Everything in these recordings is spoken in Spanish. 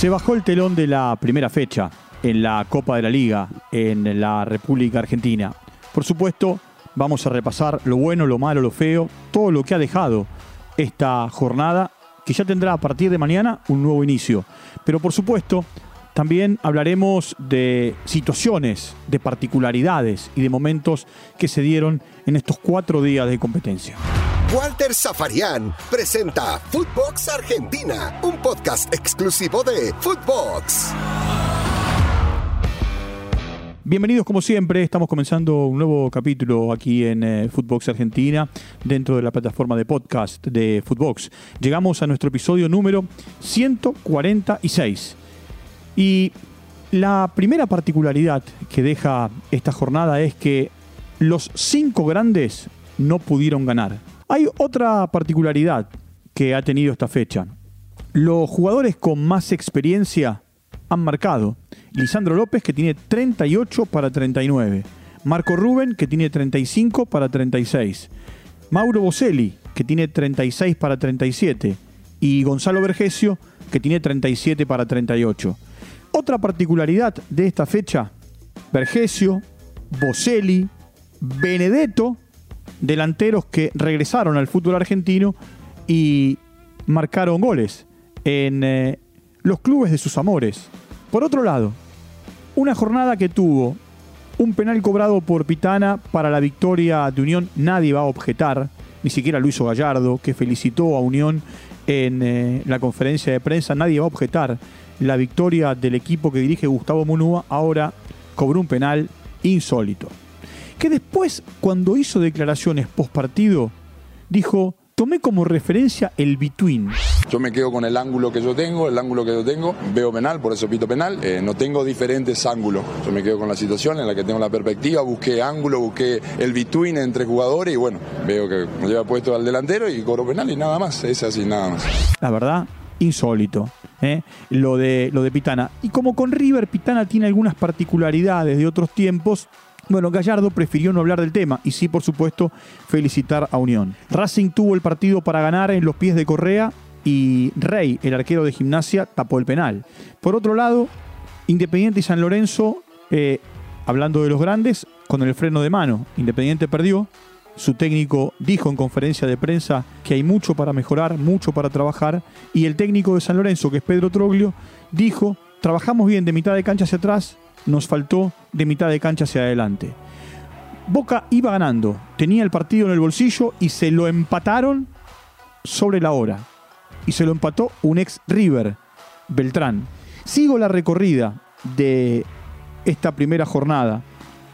Se bajó el telón de la primera fecha en la Copa de la Liga en la República Argentina. Por supuesto, vamos a repasar lo bueno, lo malo, lo feo, todo lo que ha dejado esta jornada que ya tendrá a partir de mañana un nuevo inicio. Pero por supuesto, también hablaremos de situaciones, de particularidades y de momentos que se dieron en estos cuatro días de competencia. Walter Zafarian presenta Footbox Argentina, un podcast exclusivo de Footbox. Bienvenidos como siempre, estamos comenzando un nuevo capítulo aquí en eh, Footbox Argentina dentro de la plataforma de podcast de Footbox. Llegamos a nuestro episodio número 146. Y la primera particularidad que deja esta jornada es que los cinco grandes no pudieron ganar. Hay otra particularidad que ha tenido esta fecha. Los jugadores con más experiencia han marcado. Lisandro López, que tiene 38 para 39. Marco Rubén, que tiene 35 para 36. Mauro Boselli, que tiene 36 para 37. Y Gonzalo Vergesio, que tiene 37 para 38. Otra particularidad de esta fecha, Vergesio, Boselli, Benedetto delanteros que regresaron al fútbol argentino y marcaron goles en eh, los clubes de sus amores. Por otro lado, una jornada que tuvo un penal cobrado por Pitana para la victoria de Unión, nadie va a objetar, ni siquiera Luis Gallardo, que felicitó a Unión en eh, la conferencia de prensa, nadie va a objetar la victoria del equipo que dirige Gustavo Munúa, ahora cobró un penal insólito que después, cuando hizo declaraciones post partido, dijo, tomé como referencia el between. Yo me quedo con el ángulo que yo tengo, el ángulo que yo tengo, veo penal, por eso pito penal, eh, no tengo diferentes ángulos. Yo me quedo con la situación en la que tengo la perspectiva, busqué ángulo, busqué el between entre jugadores y bueno, veo que me lleva puesto al delantero y cobro penal y nada más, es así, nada más. La verdad, insólito. ¿Eh? Lo, de, lo de Pitana. Y como con River, Pitana tiene algunas particularidades de otros tiempos, bueno, Gallardo prefirió no hablar del tema y sí, por supuesto, felicitar a Unión. Racing tuvo el partido para ganar en los pies de Correa y Rey, el arquero de gimnasia, tapó el penal. Por otro lado, Independiente y San Lorenzo, eh, hablando de los grandes, con el freno de mano. Independiente perdió. Su técnico dijo en conferencia de prensa que hay mucho para mejorar, mucho para trabajar. Y el técnico de San Lorenzo, que es Pedro Troglio, dijo, trabajamos bien de mitad de cancha hacia atrás, nos faltó de mitad de cancha hacia adelante. Boca iba ganando, tenía el partido en el bolsillo y se lo empataron sobre la hora. Y se lo empató un ex River, Beltrán. Sigo la recorrida de esta primera jornada.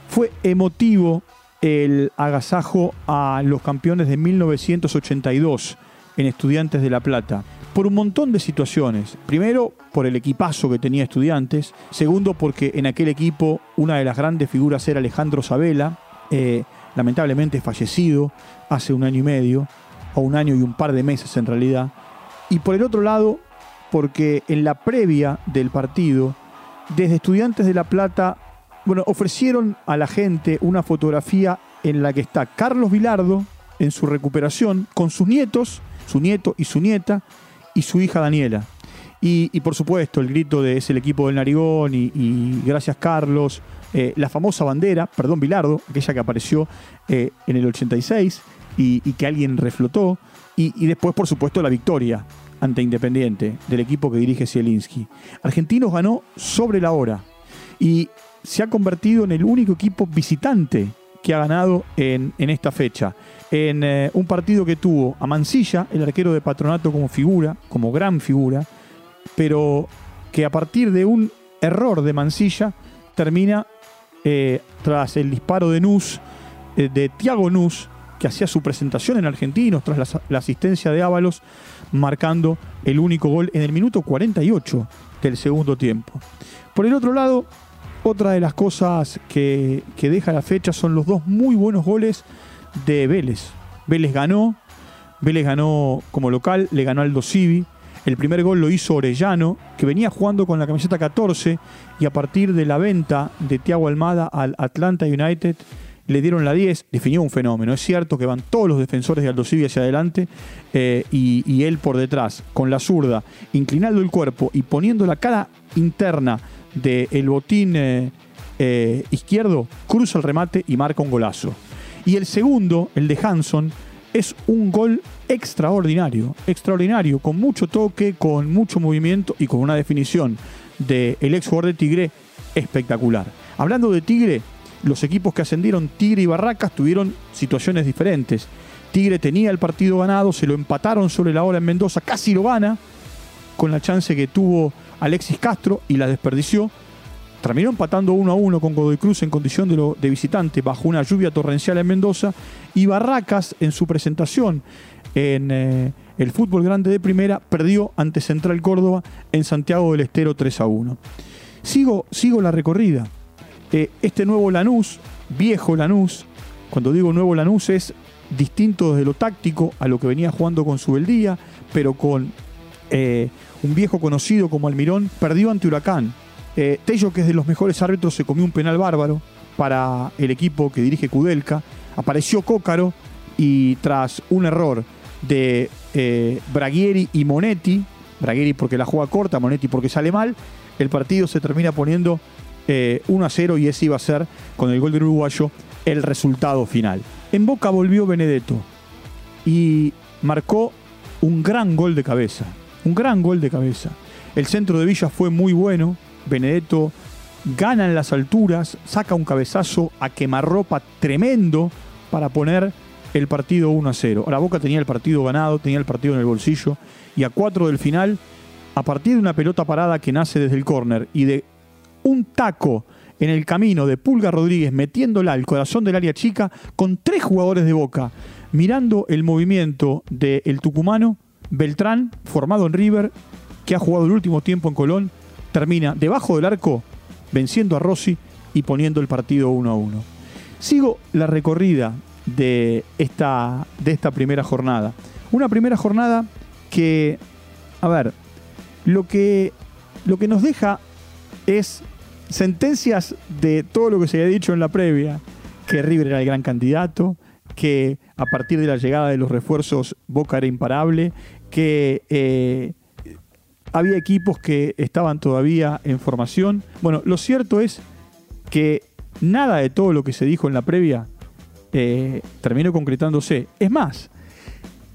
Fue emotivo el agasajo a los campeones de 1982 en Estudiantes de La Plata por un montón de situaciones. Primero, por el equipazo que tenía estudiantes. Segundo, porque en aquel equipo una de las grandes figuras era Alejandro Sabela, eh, lamentablemente fallecido hace un año y medio, o un año y un par de meses en realidad. Y por el otro lado, porque en la previa del partido, desde Estudiantes de La Plata, bueno, ofrecieron a la gente una fotografía en la que está Carlos Vilardo en su recuperación con sus nietos, su nieto y su nieta, y su hija Daniela. Y, por supuesto, el grito de es el equipo del Narigón y, gracias Carlos. Eh, la famosa bandera, perdón, Bilardo, aquella que apareció eh, en el 86 y, que alguien reflotó. Y, después, por supuesto, la victoria ante Independiente del equipo que dirige Zielinski. Argentinos ganó sobre la hora y se ha convertido en el único equipo visitante que ha ganado en, esta fecha. En eh, un partido que tuvo a Mancilla, el arquero de Patronato, como figura, como gran figura, pero que a partir de un error de Mancilla termina eh, tras el disparo de Nus, eh, de Tiago Nus, que hacía su presentación en Argentinos, tras la, la, asistencia de Ábalos, marcando el único gol en el minuto 48 del segundo tiempo. Por el otro lado, otra de las cosas que, deja la fecha son los dos muy buenos goles de Vélez. Vélez ganó, Vélez ganó como local, le ganó al Civi. El primer gol lo hizo Orellano, que venía jugando con la camiseta 14 y a partir de la venta de Thiago Almada al Atlanta United le dieron la 10, definió un fenómeno. Es cierto que van todos los defensores de Aldo hacia adelante eh, y, él por detrás, con la zurda, inclinando el cuerpo y poniendo la cara interna del botín eh, eh, izquierdo, cruza el remate y marca un golazo. Y el segundo, el de Hanson, es un gol extraordinario, extraordinario, con mucho toque, con mucho movimiento y con una definición del ex jugador de Tigre espectacular. Hablando de Tigre, los equipos que ascendieron, Tigre y Barracas, tuvieron situaciones diferentes. Tigre tenía el partido ganado, se lo empataron sobre la hora en Mendoza, casi lo gana, con la chance que tuvo Alexis Castro y la desperdició. Terminó empatando uno a uno con Godoy Cruz en condición de, visitante bajo una lluvia torrencial en Mendoza. Y Barracas, en su presentación en eh, el fútbol grande de primera, perdió ante Central Córdoba en Santiago del Estero 3 a 1. Sigo, sigo la recorrida. Eh, este nuevo Lanús, viejo Lanús, cuando digo nuevo Lanús es distinto desde lo táctico a lo que venía jugando con Subeldía, pero con eh, un viejo conocido como Almirón, perdió ante Huracán. Eh, Tello, que es de los mejores árbitros, se comió un penal bárbaro para el equipo que dirige Kudelka. Apareció Cócaro y tras un error de eh, Braghieri y Monetti, Braghieri porque la juega corta, Monetti porque sale mal, el partido se termina poniendo 1 eh, a 0 y ese iba a ser, con el gol del uruguayo, el resultado final. En Boca volvió Benedetto y marcó un gran gol de cabeza. Un gran gol de cabeza. El centro de Villa fue muy bueno. Benedetto gana en las alturas, saca un cabezazo a quemarropa tremendo para poner el partido 1 a 0. Ahora Boca tenía el partido ganado, tenía el partido en el bolsillo y a 4 del final, a partir de una pelota parada que nace desde el córner y de un taco en el camino de Pulga Rodríguez metiéndola al corazón del área chica con tres jugadores de Boca, mirando el movimiento del tucumano, Beltrán, formado en River, que ha jugado el último tiempo en Colón, termina debajo del arco venciendo a Rossi y poniendo el partido 1 a 1. Sigo la recorrida de esta, de esta primera jornada. Una primera jornada que, a ver, lo que, lo que nos deja es sentencias de todo lo que se había dicho en la previa, que River era el gran candidato, que a partir de la llegada de los refuerzos Boca era imparable, que eh, había equipos que estaban todavía en formación. Bueno, lo cierto es que nada de todo lo que se dijo en la previa eh, terminó concretándose. Es más,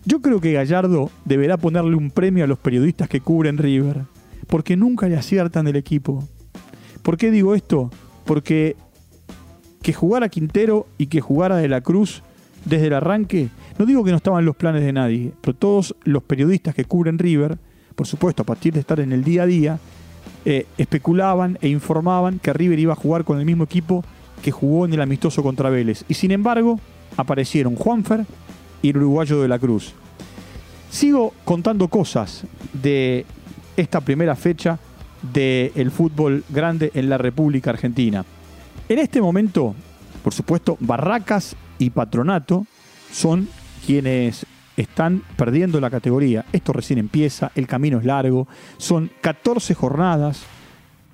yo creo que Gallardo deberá ponerle un premio a los periodistas que cubren River, porque nunca le aciertan del equipo. ¿Por qué digo esto? Porque que jugara Quintero y que jugara De la Cruz desde el arranque, no digo que no estaban los planes de nadie, pero todos los periodistas que cubren River, por supuesto, a partir de estar en el día a día, eh, especulaban e informaban que River iba a jugar con el mismo equipo que jugó en el amistoso contra Vélez. Y sin embargo, aparecieron Juanfer y el uruguayo de la Cruz. Sigo contando cosas de esta primera fecha del fútbol grande en la República Argentina. En este momento, por supuesto, Barracas y Patronato son quienes están perdiendo la categoría. Esto recién empieza, el camino es largo, son 14 jornadas,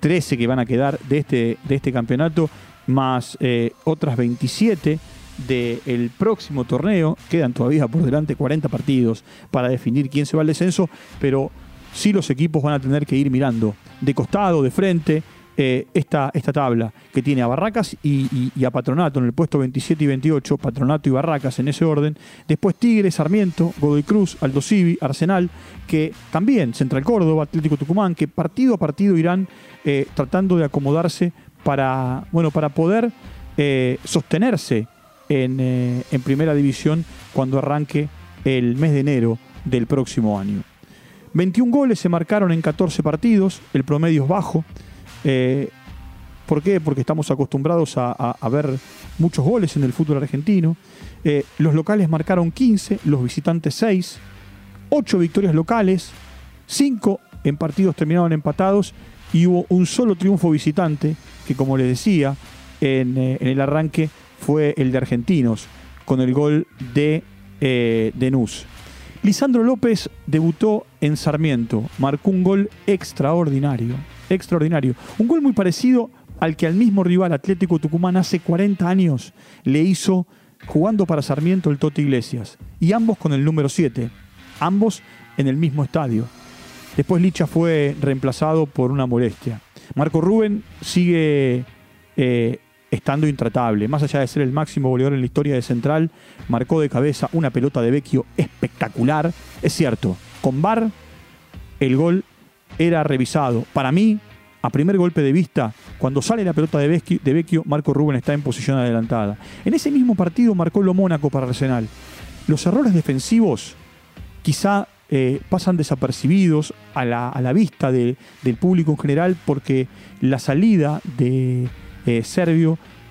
13 que van a quedar de este, de este campeonato, más eh, otras 27 del próximo torneo. Quedan todavía por delante 40 partidos para definir quién se va al descenso, pero sí los equipos van a tener que ir mirando de costado, de frente, eh, esta, esta, tabla que tiene a Barracas y, a Patronato en el puesto 27 y 28, Patronato y Barracas en ese orden. Después Tigre, Sarmiento, Godoy Cruz, Aldo Civi, Arsenal, que también Central Córdoba, Atlético Tucumán, que partido a partido irán eh, tratando de acomodarse para, bueno, para poder eh, sostenerse en, en primera división cuando arranque el mes de enero del próximo año. 21 goles se marcaron en 14 partidos, el promedio es bajo. Eh, ¿Por qué? Porque estamos acostumbrados a, ver muchos goles en el fútbol argentino. Eh, los locales marcaron 15, los visitantes 6, 8 victorias locales, 5 en partidos terminaron empatados y hubo un solo triunfo visitante, que como les decía en, eh, el arranque fue el de Argentinos, con el gol de, de Nus. Lisandro López debutó en Sarmiento, marcó un gol extraordinario, extraordinario. Un gol muy parecido al que al mismo rival Atlético Tucumán hace 40 años le hizo jugando para Sarmiento el Tote Iglesias, y ambos con el número 7, ambos en el mismo estadio. Después Licha fue reemplazado por una molestia. Marco Rubén sigue eh, estando intratable. Más allá de ser el máximo goleador en la historia de Central, marcó de cabeza una pelota de Vecchio espectacular. Es cierto, con Bar el gol era revisado. Para mí, a primer golpe de vista, cuando sale la pelota de Vecchio, Marco Rubén está en posición adelantada. En ese mismo partido marcó lo Mónaco para Arsenal. Los errores defensivos quizá eh, pasan desapercibidos a la, vista del público en general porque la salida de eh,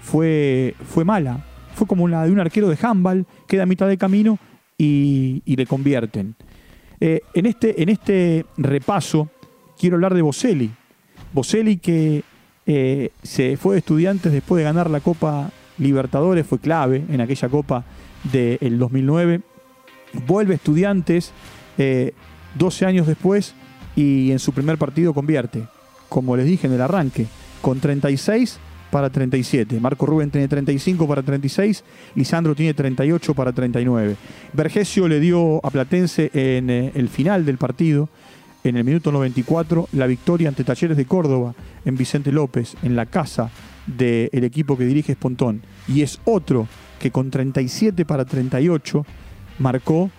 fue, fue mala. Fue como la de un arquero de handball, queda a mitad de camino y, le convierten. Eh, en, este, en este repaso quiero hablar de Boselli, Boselli que eh, se fue de estudiantes después de ganar la Copa Libertadores, fue clave en aquella Copa del 2009. Vuelve estudiantes 12 eh, años después y en su primer partido convierte, como les dije en el arranque, con 36 para 37. Marco Rubén tiene 35 para 36, Lisandro tiene 38 para 39. Vergesio le dio a Platense en eh, el final del partido en el minuto 94 la victoria ante Talleres de Córdoba en Vicente López, en la casa del equipo que dirige Espontón. Y es otro que con 37 para 38 marcó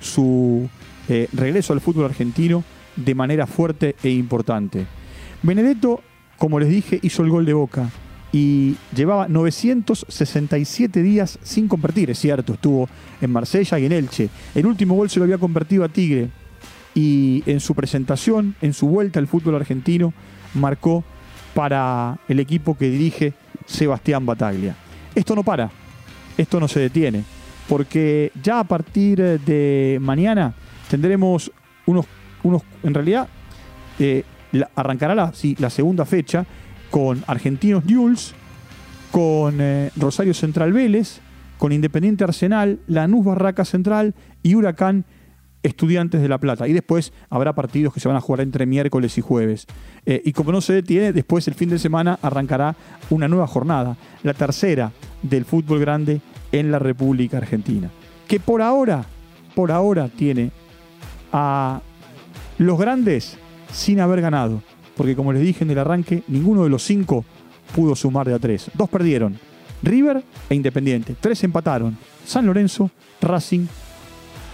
su eh, regreso al fútbol argentino de manera fuerte e importante. Benedetto, como les dije, hizo el gol de Boca y llevaba 967 días sin convertir, es cierto, estuvo en Marsella y en Elche. El último gol se lo había convertido a Tigre y en su presentación, en su vuelta al fútbol argentino, marcó para el equipo que dirige Sebastián Bataglia. Esto no para, esto no se detiene, porque ya a partir de mañana tendremos unos, unos en realidad, eh, arrancará la, la segunda fecha con Argentinos Newell's, con eh, Rosario Central Vélez, con Independiente Arsenal, Lanús Barraca Central y Huracán Estudiantes de La Plata. Y después habrá partidos que se van a jugar entre miércoles y jueves. Eh, y como no se detiene, después el fin de semana arrancará una nueva jornada, la tercera del fútbol grande en la República Argentina. Que por ahora, por ahora tiene a los grandes sin haber ganado. Porque como les dije en el arranque, ninguno de los cinco pudo sumar de a tres. Dos perdieron. River e Independiente. Tres empataron. San Lorenzo, Racing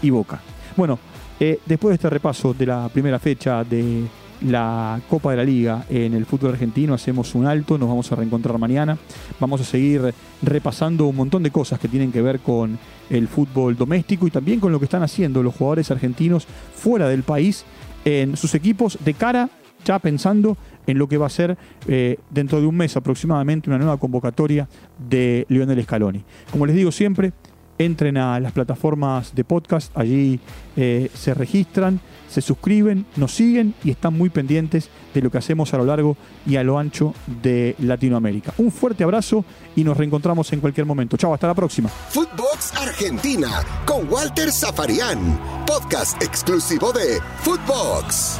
y Boca. Bueno, eh, después de este repaso de la primera fecha de la Copa de la Liga en el fútbol argentino, hacemos un alto, nos vamos a reencontrar mañana. Vamos a seguir repasando un montón de cosas que tienen que ver con el fútbol doméstico y también con lo que están haciendo los jugadores argentinos fuera del país en sus equipos de cara, ya pensando en lo que va a ser eh, dentro de un mes aproximadamente una nueva convocatoria de Lionel Scaloni. Como les digo siempre, entren a las plataformas de podcast, allí eh, se registran, se suscriben, nos siguen y están muy pendientes de lo que hacemos a lo largo y a lo ancho de Latinoamérica. Un fuerte abrazo y nos reencontramos en cualquier momento. Chao, hasta la próxima. Footbox Argentina con Walter Zafarian, podcast exclusivo de Footbox.